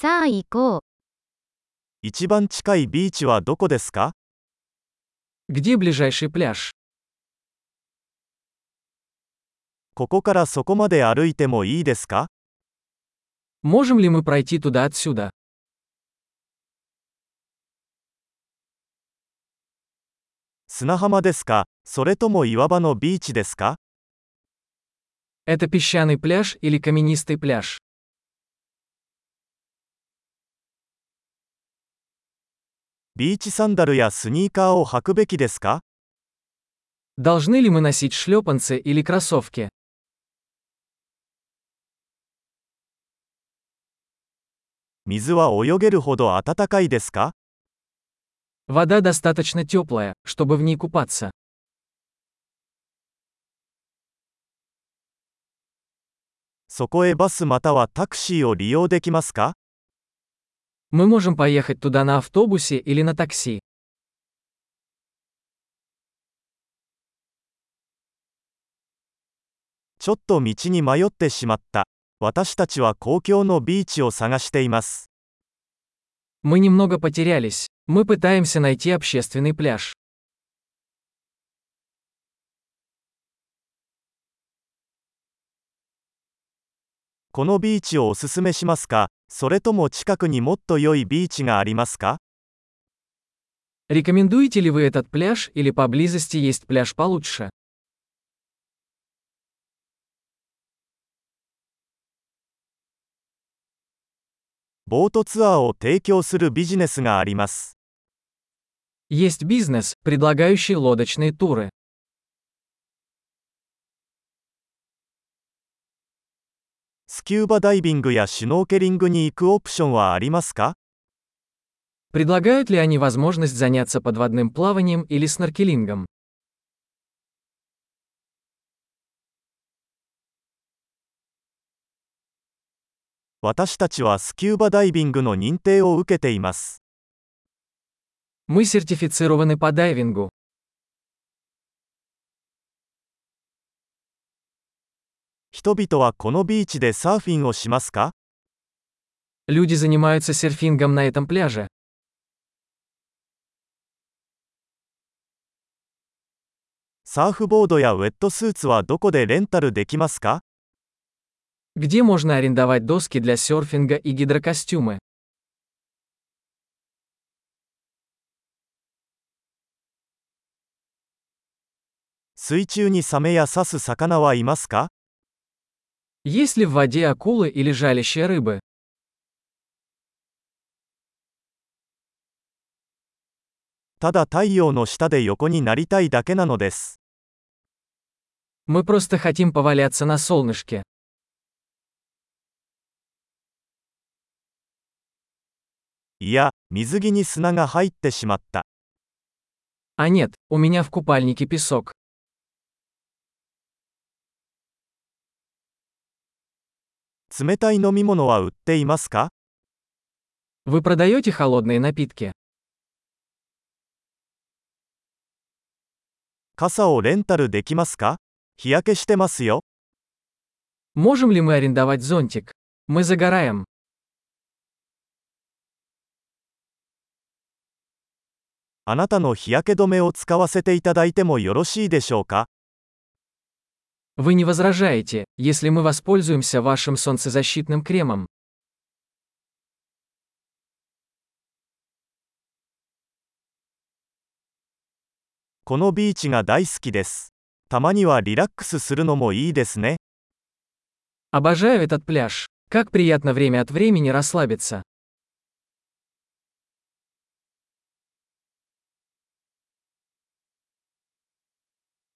さあ行こう。一番近いビーチはどこですか Где ближайший пляж? ここからそこまで歩いてもいいですか Можем ли мы пройти туда отсюда? 砂浜ですかそれとも岩場のビーチですか Это песчаный пляж или каменистый пляж? ビーチサンダルやスニーカーを履くべきですか Должны ли мы носить шлепанцы или кроссовки? 水は泳げるほど暖かいですか Вода достаточно теплая, чтобы в ней купаться. そこへバスまたはタクシーを利用できますか Мы можем поехать туда на автобусе или на такси. Мы немного потерялись. Мы пытаемся найти общественный пляж. このビーチをおすすめしますかそれとも近くにもっと良いビーチがありますか Рекомендуете ли вы этот пляж или поблизости есть пляж получше? ボートツアーを提供するビジネスがあります。 Есть бизнес, предлагающий лодочные туры. スキューバダイビングやシュノーケリングに行くオプションはありますか Предлагают ли они возможность заняться подводным плаванием или сноркелингом? 私たちはスキューバダイビングの認定を受けています。 Мы сертифицированы по дайвингу. 人々はこのビーチでサーフィンをしますか Люди занимаются серфингом на этом пляже. サーフボードやウェットスーツはどこでレンタルできますか Где можно арендовать доски для серфинга и гидрокостюмы? 水中にサメや刺す魚はいますか Есть ли в воде акулы или жалящие рыбы? ただ太陽の下で横になりたいだけなのです。 Мы просто хотим поваляться на солнышке. いや、水着に砂が入ってしまった。 А нет, у меня в купальнике песок. 冷たい飲み物は売っていますか Вы продаете холодные напитки? 傘をレンタルできますか日焼けしてますよ。 Можем ли мы арендовать зонтик? Мы загораем. あなたの日焼け止めを使わせていただいてもよろしいでしょうか Вы не возражаете, если мы воспользуемся вашим солнцезащитным кремом? Обожаю этот пляж. Как приятно время от времени расслабиться.